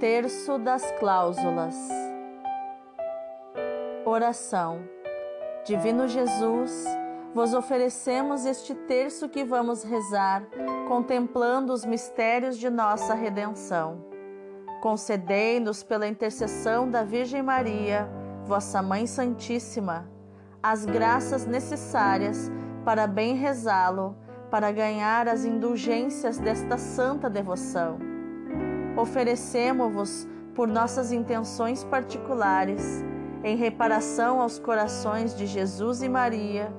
Terço das Cláusulas. Oração. Divino Jesus, vos oferecemos este terço que vamos rezar, contemplando os mistérios de nossa redenção. Concedei-nos, pela intercessão da Virgem Maria, vossa Mãe Santíssima, as graças necessárias para bem rezá-lo, para ganhar as indulgências desta santa devoção. Oferecemos-vos por nossas intenções particulares, em reparação aos corações de Jesus e Maria,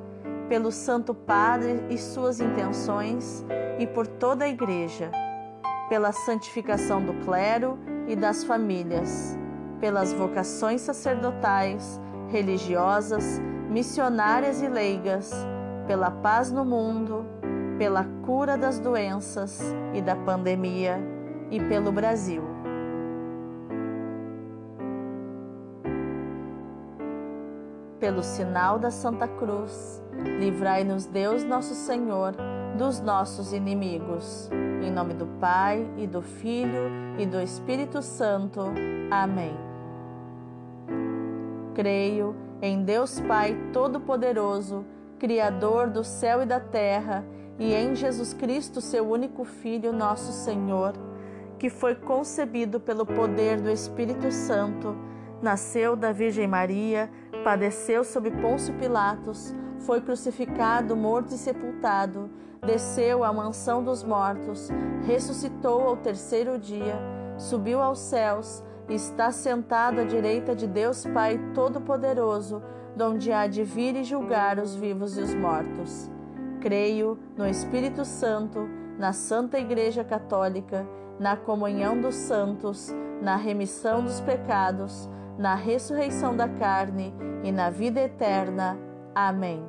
pelo Santo Padre e suas intenções, e por toda a Igreja, pela santificação do clero e das famílias, pelas vocações sacerdotais, religiosas, missionárias e leigas, pela paz no mundo, pela cura das doenças e da pandemia e pelo Brasil. Pelo sinal da Santa Cruz, livrai-nos Deus nosso Senhor dos nossos inimigos. Em nome do Pai e do Filho e do Espírito Santo. Amém. Creio em Deus Pai Todo-Poderoso, Criador do céu e da terra, e em Jesus Cristo, seu único Filho, nosso Senhor, que foi concebido pelo poder do Espírito Santo, nasceu da Virgem Maria, padeceu sob Pôncio Pilatos, foi crucificado, morto e sepultado, desceu à mansão dos mortos, ressuscitou ao terceiro dia, subiu aos céus está sentado à direita de Deus Pai Todo-Poderoso, donde há de vir e julgar os vivos e os mortos. Creio no Espírito Santo, na Santa Igreja Católica, na comunhão dos santos, na remissão dos pecados, na ressurreição da carne e na vida eterna. Amém.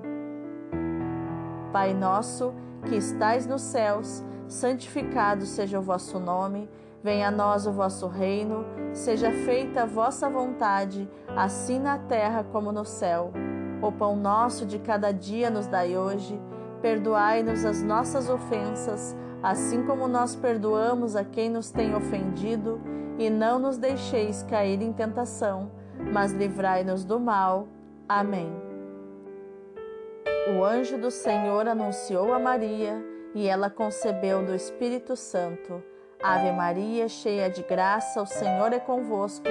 Pai nosso, que estais nos céus, santificado seja o vosso nome. Venha a nós o vosso reino, seja feita a vossa vontade, assim na terra como no céu. O pão nosso de cada dia nos dai hoje, perdoai-nos as nossas ofensas, assim como nós perdoamos a quem nos tem ofendido, e não nos deixeis cair em tentação, mas livrai-nos do mal. Amém. O anjo do Senhor anunciou a Maria, e ela concebeu do Espírito Santo. Ave Maria, cheia de graça, o Senhor é convosco.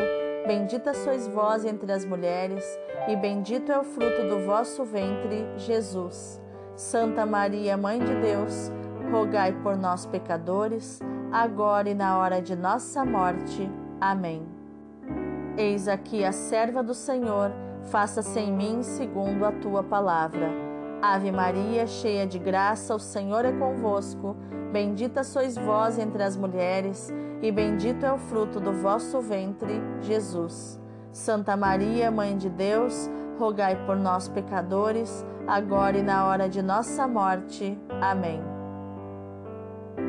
Bendita sois vós entre as mulheres, e bendito é o fruto do vosso ventre, Jesus. Santa Maria, Mãe de Deus, rogai por nós, pecadores, agora e na hora de nossa morte. Amém. Eis aqui a serva do Senhor, faça-se em mim segundo a tua palavra. Ave Maria, cheia de graça, o Senhor é convosco. Bendita sois vós entre as mulheres, e bendito é o fruto do vosso ventre, Jesus. Santa Maria, Mãe de Deus, rogai por nós, pecadores, agora e na hora de nossa morte. Amém.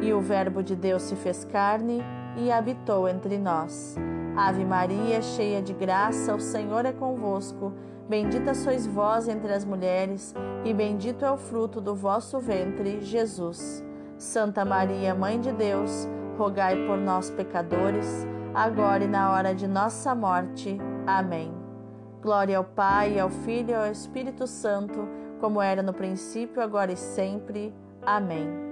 E o Verbo de Deus se fez carne e habitou entre nós. Ave Maria, cheia de graça, o Senhor é convosco. Bendita sois vós entre as mulheres, e bendito é o fruto do vosso ventre, Jesus. Santa Maria, Mãe de Deus, rogai por nós, pecadores, agora e na hora de nossa morte. Amém. Glória ao Pai, ao Filho e ao Espírito Santo, como era no princípio, agora e sempre. Amém.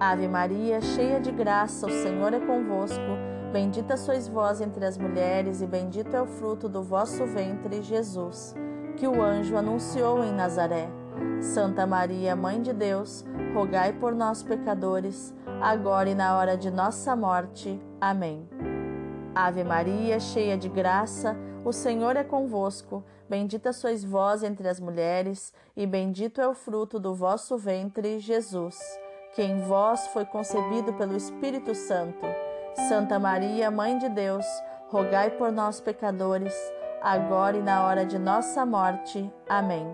Ave Maria, cheia de graça, o Senhor é convosco. Bendita sois vós entre as mulheres, e bendito é o fruto do vosso ventre, Jesus, que o anjo anunciou em Nazaré. Santa Maria, Mãe de Deus, rogai por nós, pecadores, agora e na hora de nossa morte. Amém. Ave Maria, cheia de graça, o Senhor é convosco. Bendita sois vós entre as mulheres, e bendito é o fruto do vosso ventre, Jesus, que em vós foi concebido pelo Espírito Santo. Santa Maria, Mãe de Deus, rogai por nós, pecadores, agora e na hora de nossa morte. Amém.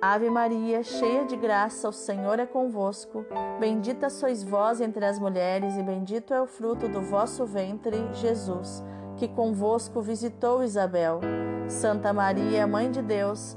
Ave Maria, cheia de graça, o Senhor é convosco. Bendita sois vós entre as mulheres, e bendito é o fruto do vosso ventre, Jesus, que convosco visitou Isabel. Santa Maria, Mãe de Deus,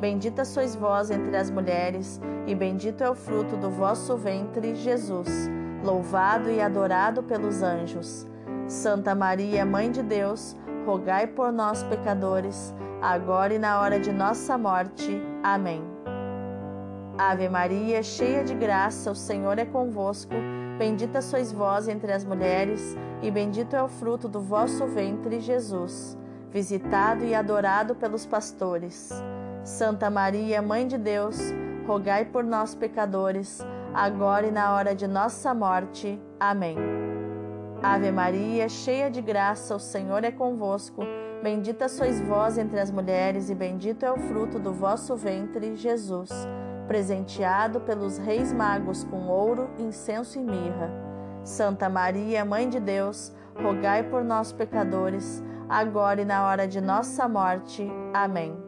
Bendita sois vós entre as mulheres, e bendito é o fruto do vosso ventre, Jesus. Louvado e adorado pelos anjos. Santa Maria, Mãe de Deus, rogai por nós, pecadores, agora e na hora de nossa morte. Amém. Ave Maria, cheia de graça, o Senhor é convosco. Bendita sois vós entre as mulheres, e bendito é o fruto do vosso ventre, Jesus, visitado e adorado pelos pastores. Santa Maria, Mãe de Deus, rogai por nós, pecadores, agora e na hora de nossa morte. Amém. Ave Maria, cheia de graça, o Senhor é convosco. Bendita sois vós entre as mulheres, e bendito é o fruto do vosso ventre, Jesus presenteado pelos reis magos com ouro, incenso e mirra. Santa Maria, Mãe de Deus, rogai por nós, pecadores, agora e na hora de nossa morte. Amém.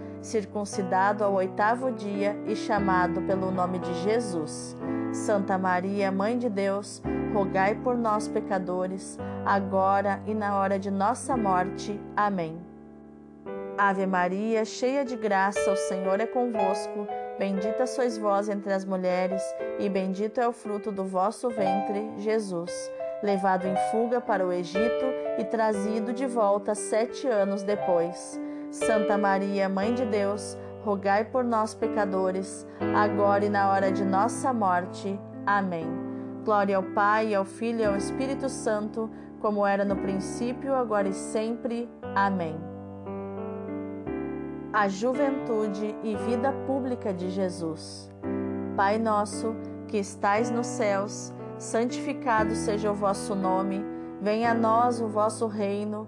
circuncidado ao oitavo dia e chamado pelo nome de Jesus. Santa Maria, Mãe de Deus, rogai por nós, pecadores, agora e na hora de nossa morte. Amém. Ave Maria, cheia de graça, o Senhor é convosco. Bendita sois vós entre as mulheres, e bendito é o fruto do vosso ventre, Jesus, levado em fuga para o Egito e trazido de volta sete anos depois. Santa Maria, Mãe de Deus, rogai por nós, pecadores, agora e na hora de nossa morte. Amém. Glória ao Pai, ao Filho e ao Espírito Santo, como era no princípio, agora e sempre. Amém a juventude e vida pública de Jesus. Pai nosso, que estais nos céus, santificado seja o vosso nome, venha a nós o vosso reino,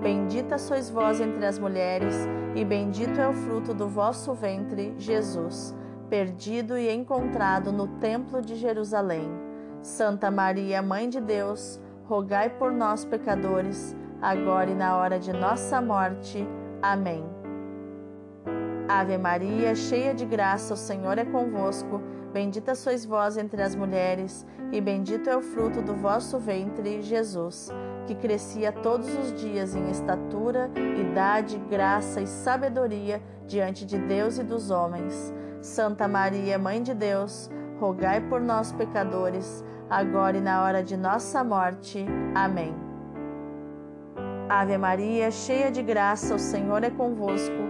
Bendita sois vós entre as mulheres, e bendito é o fruto do vosso ventre, Jesus, perdido e encontrado no Templo de Jerusalém. Santa Maria, Mãe de Deus, rogai por nós, pecadores, agora e na hora de nossa morte. Amém. Ave Maria, cheia de graça, o Senhor é convosco. Bendita sois vós entre as mulheres, e bendito é o fruto do vosso ventre, Jesus, que crescia todos os dias em estatura, idade, graça e sabedoria diante de Deus e dos homens. Santa Maria, Mãe de Deus, rogai por nós, pecadores, agora e na hora de nossa morte. Amém. Ave Maria, cheia de graça, o Senhor é convosco.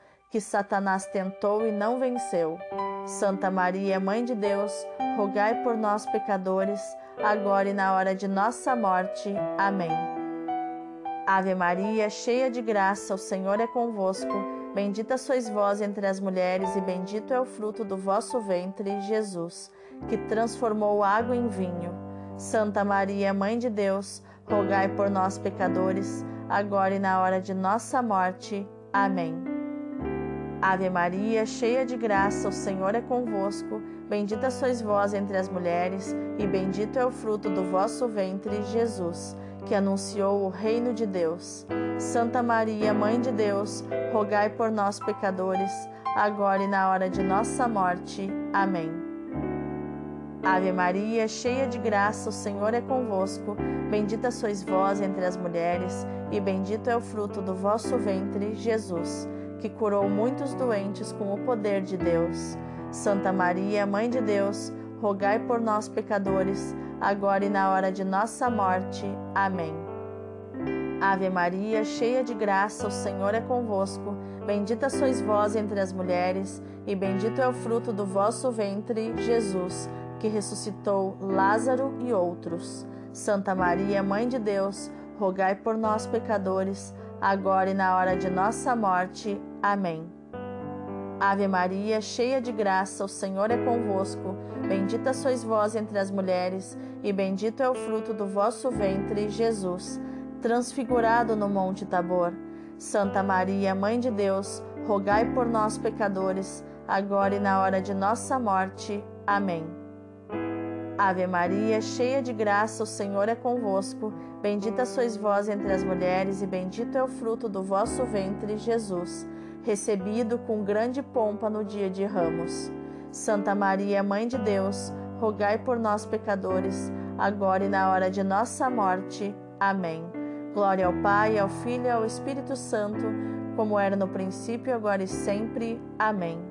que Satanás tentou e não venceu. Santa Maria, Mãe de Deus, rogai por nós, pecadores, agora e na hora de nossa morte. Amém. Ave Maria, cheia de graça, o Senhor é convosco. Bendita sois vós entre as mulheres, e bendito é o fruto do vosso ventre, Jesus, que transformou água em vinho. Santa Maria, Mãe de Deus, rogai por nós, pecadores, agora e na hora de nossa morte. Amém. Ave Maria, cheia de graça, o Senhor é convosco. Bendita sois vós entre as mulheres, e bendito é o fruto do vosso ventre, Jesus, que anunciou o reino de Deus. Santa Maria, Mãe de Deus, rogai por nós, pecadores, agora e na hora de nossa morte. Amém. Ave Maria, cheia de graça, o Senhor é convosco. Bendita sois vós entre as mulheres, e bendito é o fruto do vosso ventre, Jesus que curou muitos doentes com o poder de Deus. Santa Maria, Mãe de Deus, rogai por nós, pecadores, agora e na hora de nossa morte. Amém. Ave Maria, cheia de graça, o Senhor é convosco. Bendita sois vós entre as mulheres, e bendito é o fruto do vosso ventre, Jesus, que ressuscitou Lázaro e outros. Santa Maria, Mãe de Deus, rogai por nós, pecadores, agora e na hora de nossa morte. Amém. Ave Maria, cheia de graça, o Senhor é convosco. Bendita sois vós entre as mulheres, e bendito é o fruto do vosso ventre, Jesus, transfigurado no Monte Tabor. Santa Maria, Mãe de Deus, rogai por nós, pecadores, agora e na hora de nossa morte. Amém. Ave Maria, cheia de graça, o Senhor é convosco. Bendita sois vós entre as mulheres, e bendito é o fruto do vosso ventre, Jesus, recebido com grande pompa no dia de ramos. Santa Maria, Mãe de Deus, rogai por nós, pecadores, agora e na hora de nossa morte. Amém. Glória ao Pai, ao Filho e ao Espírito Santo, como era no princípio, agora e sempre. Amém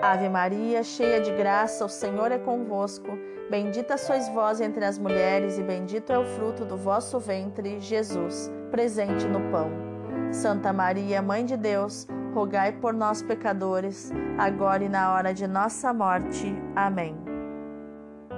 Ave Maria, cheia de graça, o Senhor é convosco. Bendita sois vós entre as mulheres, e bendito é o fruto do vosso ventre, Jesus, presente no pão. Santa Maria, Mãe de Deus, rogai por nós, pecadores, agora e na hora de nossa morte. Amém.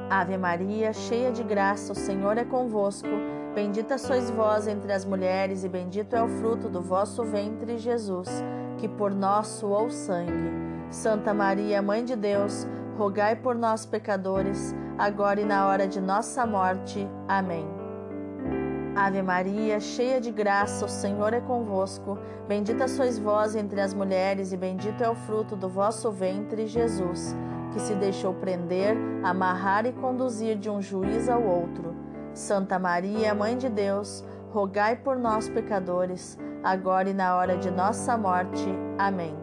Ave Maria, cheia de graça, o Senhor é convosco. Bendita sois vós entre as mulheres, e bendito é o fruto do vosso ventre, Jesus, que por nós suou sangue Santa Maria, Mãe de Deus, rogai por nós, pecadores, agora e na hora de nossa morte. Amém. Ave Maria, cheia de graça, o Senhor é convosco. Bendita sois vós entre as mulheres, e bendito é o fruto do vosso ventre, Jesus, que se deixou prender, amarrar e conduzir de um juiz ao outro. Santa Maria, Mãe de Deus, rogai por nós, pecadores, agora e na hora de nossa morte. Amém.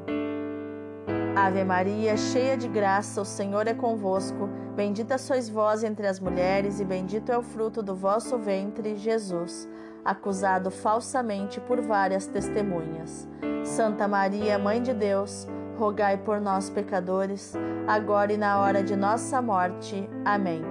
Ave Maria, cheia de graça, o Senhor é convosco. Bendita sois vós entre as mulheres, e bendito é o fruto do vosso ventre, Jesus, acusado falsamente por várias testemunhas. Santa Maria, Mãe de Deus, rogai por nós, pecadores, agora e na hora de nossa morte. Amém.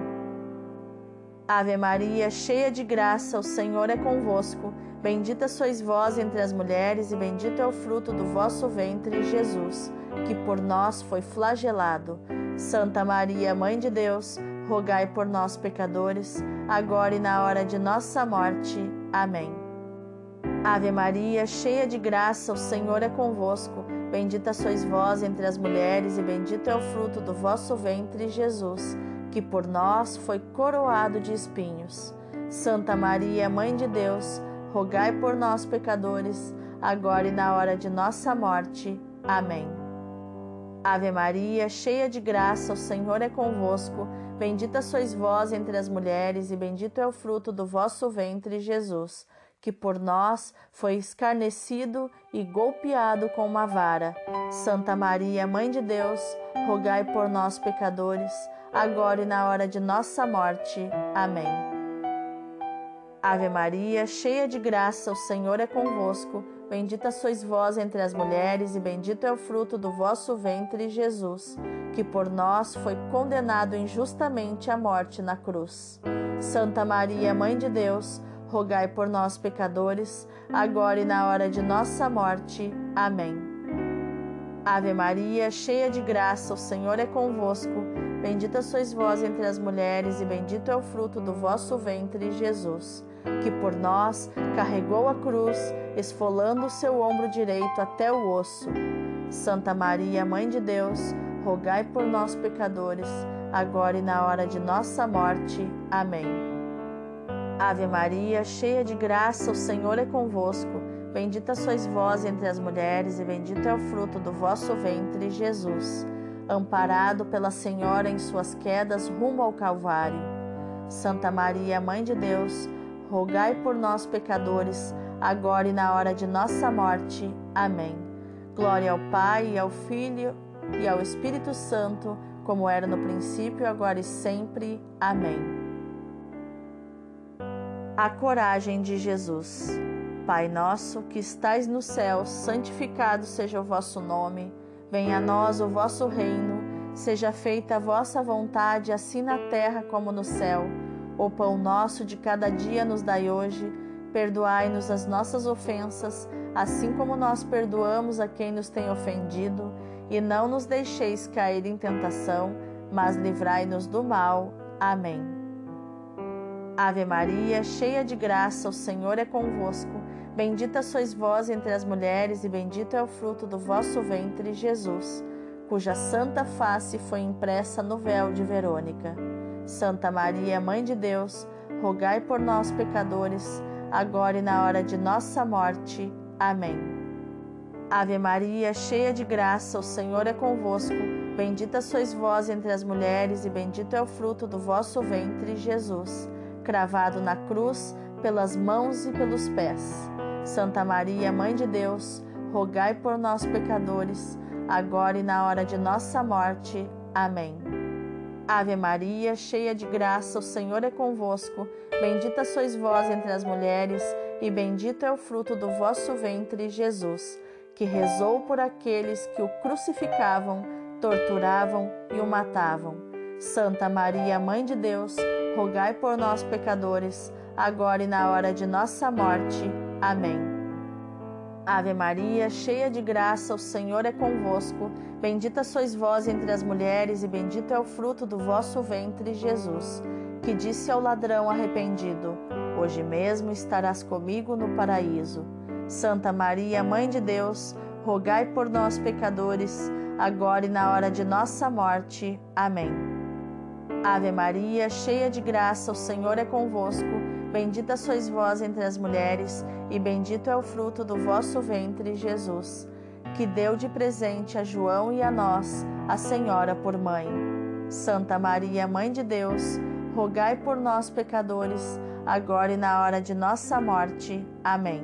Ave Maria, cheia de graça, o Senhor é convosco. Bendita sois vós entre as mulheres, e bendito é o fruto do vosso ventre, Jesus que por nós foi flagelado. Santa Maria, Mãe de Deus, rogai por nós, pecadores, agora e na hora de nossa morte. Amém. Ave Maria, cheia de graça, o Senhor é convosco. Bendita sois vós entre as mulheres, e bendito é o fruto do vosso ventre, Jesus, que por nós foi coroado de espinhos. Santa Maria, Mãe de Deus, rogai por nós, pecadores, agora e na hora de nossa morte. Amém. Ave Maria, cheia de graça, o Senhor é convosco. Bendita sois vós entre as mulheres, e bendito é o fruto do vosso ventre, Jesus que por nós foi escarnecido e golpeado com uma vara. Santa Maria, Mãe de Deus, rogai por nós, pecadores, agora e na hora de nossa morte. Amém. Ave Maria, cheia de graça, o Senhor é convosco. Bendita sois vós entre as mulheres, e bendito é o fruto do vosso ventre, Jesus, que por nós foi condenado injustamente à morte na cruz. Santa Maria, Mãe de Deus, rogai por nós, pecadores, agora e na hora de nossa morte. Amém. Ave Maria, cheia de graça, o Senhor é convosco. Bendita sois vós entre as mulheres, e bendito é o fruto do vosso ventre, Jesus, que por nós carregou a cruz, esfolando o seu ombro direito até o osso. Santa Maria, Mãe de Deus, rogai por nós, pecadores, agora e na hora de nossa morte. Amém. Ave Maria, cheia de graça, o Senhor é convosco. Bendita sois vós entre as mulheres, e bendito é o fruto do vosso ventre, Jesus. Amparado pela Senhora em suas quedas rumo ao Calvário. Santa Maria, Mãe de Deus, rogai por nós, pecadores, agora e na hora de nossa morte. Amém. Glória ao Pai, ao Filho e ao Espírito Santo, como era no princípio, agora e sempre. Amém a coragem de Jesus. Pai nosso que estais no céu, santificado seja o vosso nome. Venha a nós o vosso reino. Seja feita a vossa vontade, assim na terra como no céu. O pão nosso de cada dia nos dai hoje. Perdoai-nos as nossas ofensas, assim como nós perdoamos a quem nos tem ofendido, e não nos deixeis cair em tentação, mas livrai-nos do mal. Amém. Ave Maria, cheia de graça, o Senhor é convosco. Bendita sois vós entre as mulheres, e bendito é o fruto do vosso ventre, Jesus, cuja santa face foi impressa no véu de Verônica. Santa Maria, Mãe de Deus, rogai por nós, pecadores, agora e na hora de nossa morte. Amém. Ave Maria, cheia de graça, o Senhor é convosco. Bendita sois vós entre as mulheres, e bendito é o fruto do vosso ventre, Jesus cravado na cruz pelas mãos e pelos pés. Santa Maria, Mãe de Deus, rogai por nós, pecadores, agora e na hora de nossa morte. Amém. Ave Maria, cheia de graça, o Senhor é convosco. Bendita sois vós entre as mulheres, e bendito é o fruto do vosso ventre, Jesus, que rezou por aqueles que o crucificavam, torturavam e o matavam. Santa Maria, Mãe de Deus, rogai por nós, pecadores, agora e na hora de nossa morte. Amém. Ave Maria, cheia de graça, o Senhor é convosco. Bendita sois vós entre as mulheres, e bendito é o fruto do vosso ventre, Jesus. Que disse ao ladrão arrependido: Hoje mesmo estarás comigo no paraíso. Santa Maria, Mãe de Deus, rogai por nós, pecadores, agora e na hora de nossa morte. Amém. Ave Maria, cheia de graça, o Senhor é convosco. Bendita sois vós entre as mulheres, e bendito é o fruto do vosso ventre, Jesus, que deu de presente a João e a nós, a Senhora por mãe. Santa Maria, Mãe de Deus, rogai por nós, pecadores, agora e na hora de nossa morte. Amém.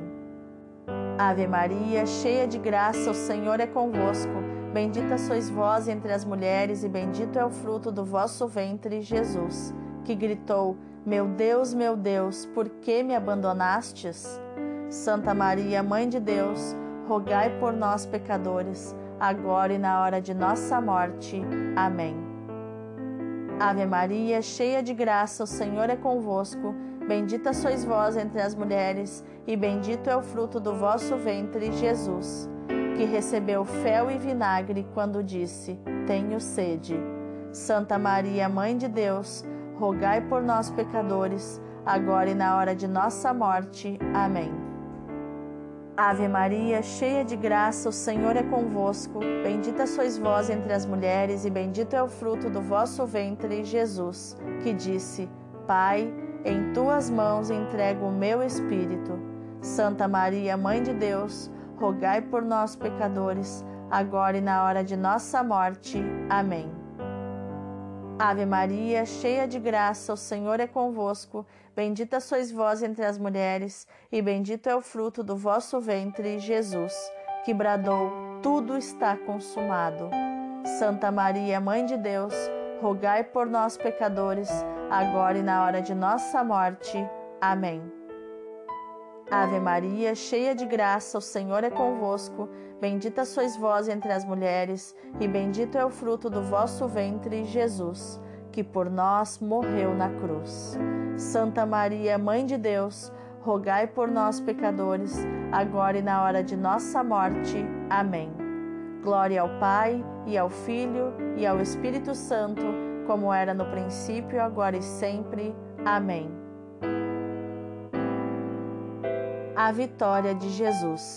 Ave Maria, cheia de graça, o Senhor é convosco. Bendita sois vós entre as mulheres, e bendito é o fruto do vosso ventre, Jesus, que gritou: Meu Deus, meu Deus, por que me abandonastes? Santa Maria, Mãe de Deus, rogai por nós, pecadores, agora e na hora de nossa morte. Amém. Ave Maria, cheia de graça, o Senhor é convosco. Bendita sois vós entre as mulheres, e bendito é o fruto do vosso ventre, Jesus que recebeu fel e vinagre quando disse: Tenho sede. Santa Maria, Mãe de Deus, rogai por nós, pecadores, agora e na hora de nossa morte. Amém. Ave Maria, cheia de graça, o Senhor é convosco. Bendita sois vós entre as mulheres, e bendito é o fruto do vosso ventre, Jesus, que disse: Pai, em tuas mãos entrego o meu espírito. Santa Maria, Mãe de Deus, rogai por nós, pecadores, agora e na hora de nossa morte. Amém. Ave Maria, cheia de graça, o Senhor é convosco. Bendita sois vós entre as mulheres, e bendito é o fruto do vosso ventre, Jesus, que bradou: Tudo está consumado. Santa Maria, Mãe de Deus, rogai por nós, pecadores, agora e na hora de nossa morte. Amém. Ave Maria, cheia de graça, o Senhor é convosco. Bendita sois vós entre as mulheres, e bendito é o fruto do vosso ventre, Jesus, que por nós morreu na cruz. Santa Maria, Mãe de Deus, rogai por nós, pecadores, agora e na hora de nossa morte. Amém. Glória ao Pai, e ao Filho, e ao Espírito Santo, como era no princípio, agora e sempre. Amém. A vitória de Jesus.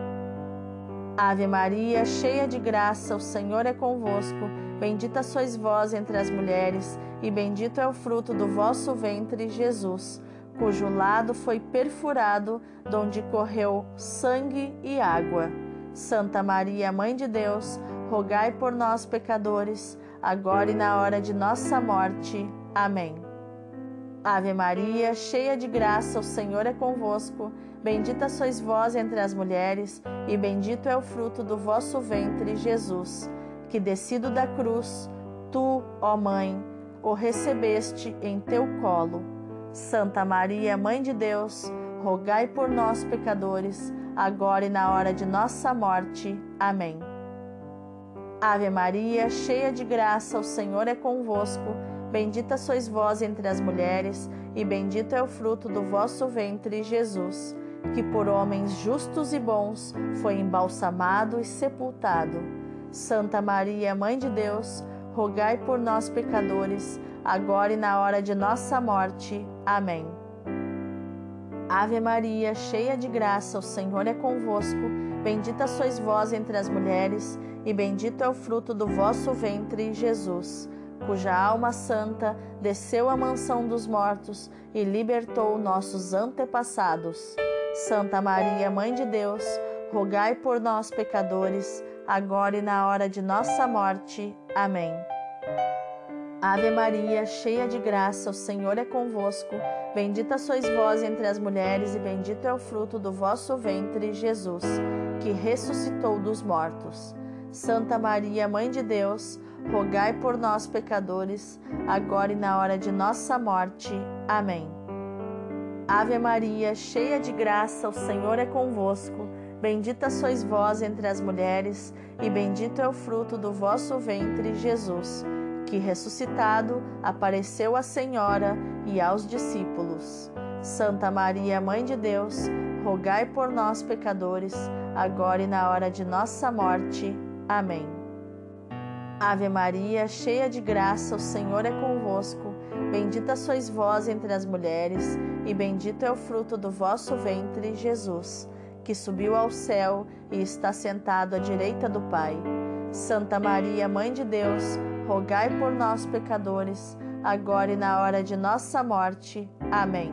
Ave Maria, cheia de graça, o Senhor é convosco. Bendita sois vós entre as mulheres, e bendito é o fruto do vosso ventre, Jesus, cujo lado foi perfurado, donde correu sangue e água. Santa Maria, Mãe de Deus, rogai por nós, pecadores, agora e na hora de nossa morte. Amém. Ave Maria, cheia de graça, o Senhor é convosco. Bendita sois vós entre as mulheres, e bendito é o fruto do vosso ventre, Jesus, que descido da cruz, tu, ó Mãe, o recebeste em teu colo. Santa Maria, Mãe de Deus, rogai por nós, pecadores, agora e na hora de nossa morte. Amém. Ave Maria, cheia de graça, o Senhor é convosco. Bendita sois vós entre as mulheres, e bendito é o fruto do vosso ventre, Jesus que por homens justos e bons foi embalsamado e sepultado. Santa Maria, Mãe de Deus, rogai por nós, pecadores, agora e na hora de nossa morte. Amém. Ave Maria, cheia de graça, o Senhor é convosco. Bendita sois vós entre as mulheres, e bendito é o fruto do vosso ventre, Jesus, cuja alma santa desceu à mansão dos mortos e libertou nossos antepassados. Santa Maria, Mãe de Deus, rogai por nós, pecadores, agora e na hora de nossa morte. Amém. Ave Maria, cheia de graça, o Senhor é convosco. Bendita sois vós entre as mulheres, e bendito é o fruto do vosso ventre, Jesus, que ressuscitou dos mortos. Santa Maria, Mãe de Deus, rogai por nós, pecadores, agora e na hora de nossa morte. Amém. Ave Maria, cheia de graça, o Senhor é convosco. Bendita sois vós entre as mulheres, e bendito é o fruto do vosso ventre, Jesus, que ressuscitado apareceu à Senhora e aos discípulos. Santa Maria, Mãe de Deus, rogai por nós, pecadores, agora e na hora de nossa morte. Amém. Ave Maria, cheia de graça, o Senhor é convosco. Bendita sois vós entre as mulheres, e bendito é o fruto do vosso ventre, Jesus, que subiu ao céu e está sentado à direita do Pai. Santa Maria, Mãe de Deus, rogai por nós, pecadores, agora e na hora de nossa morte. Amém.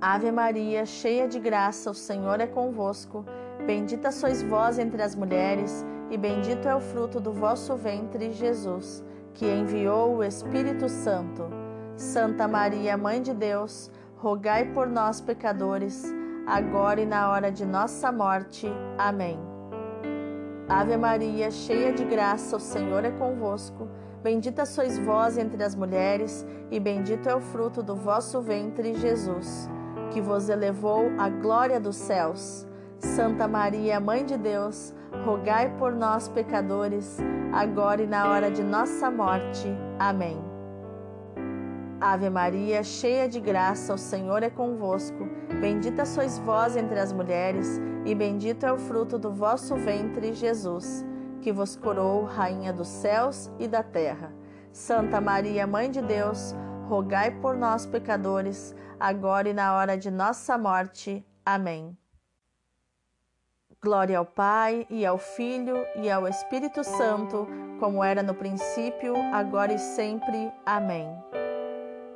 Ave Maria, cheia de graça, o Senhor é convosco. Bendita sois vós entre as mulheres, e bendito é o fruto do vosso ventre, Jesus que enviou o Espírito Santo. Santa Maria, Mãe de Deus, rogai por nós, pecadores, agora e na hora de nossa morte. Amém. Ave Maria, cheia de graça, o Senhor é convosco. Bendita sois vós entre as mulheres, e bendito é o fruto do vosso ventre, Jesus, que vos elevou à glória dos céus. Santa Maria, Mãe de Deus, rogai por nós, pecadores, agora e na hora de nossa morte. Amém. Ave Maria, cheia de graça, o Senhor é convosco. Bendita sois vós entre as mulheres, e bendito é o fruto do vosso ventre, Jesus, que vos coroou, Rainha dos céus e da terra. Santa Maria, Mãe de Deus, rogai por nós, pecadores, agora e na hora de nossa morte. Amém. Glória ao Pai, e ao Filho, e ao Espírito Santo, como era no princípio, agora e sempre. Amém.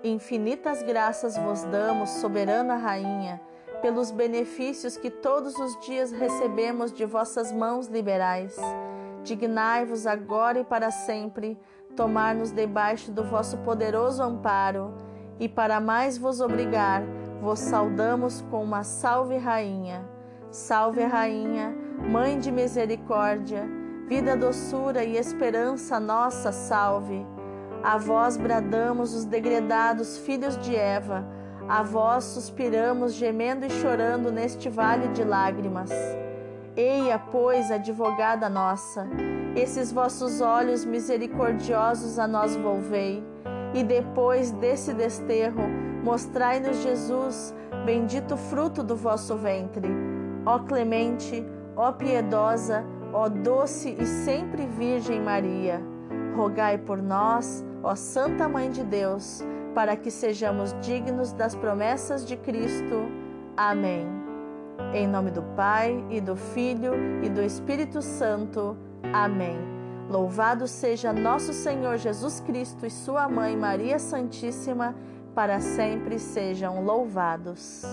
Infinitas graças vos damos, soberana Rainha, pelos benefícios que todos os dias recebemos de vossas mãos liberais. Dignai-vos agora e para sempre tomar-nos debaixo do vosso poderoso amparo, e para mais vos obrigar, vos saudamos com uma salve, Rainha. Salve, Rainha, Mãe de misericórdia, vida, doçura e esperança nossa, salve. A vós bradamos os degredados filhos de Eva, a vós suspiramos, gemendo e chorando neste vale de lágrimas. Eia, pois, advogada nossa, esses vossos olhos misericordiosos a nós volvei, e depois desse desterro, mostrai-nos Jesus, bendito fruto do vosso ventre. Ó clemente, ó piedosa, ó doce e sempre Virgem Maria, rogai por nós, ó Santa Mãe de Deus, para que sejamos dignos das promessas de Cristo. Amém. Em nome do Pai, e do Filho, e do Espírito Santo. Amém. Louvado seja nosso Senhor Jesus Cristo e sua mãe Maria Santíssima, para sempre sejam louvados.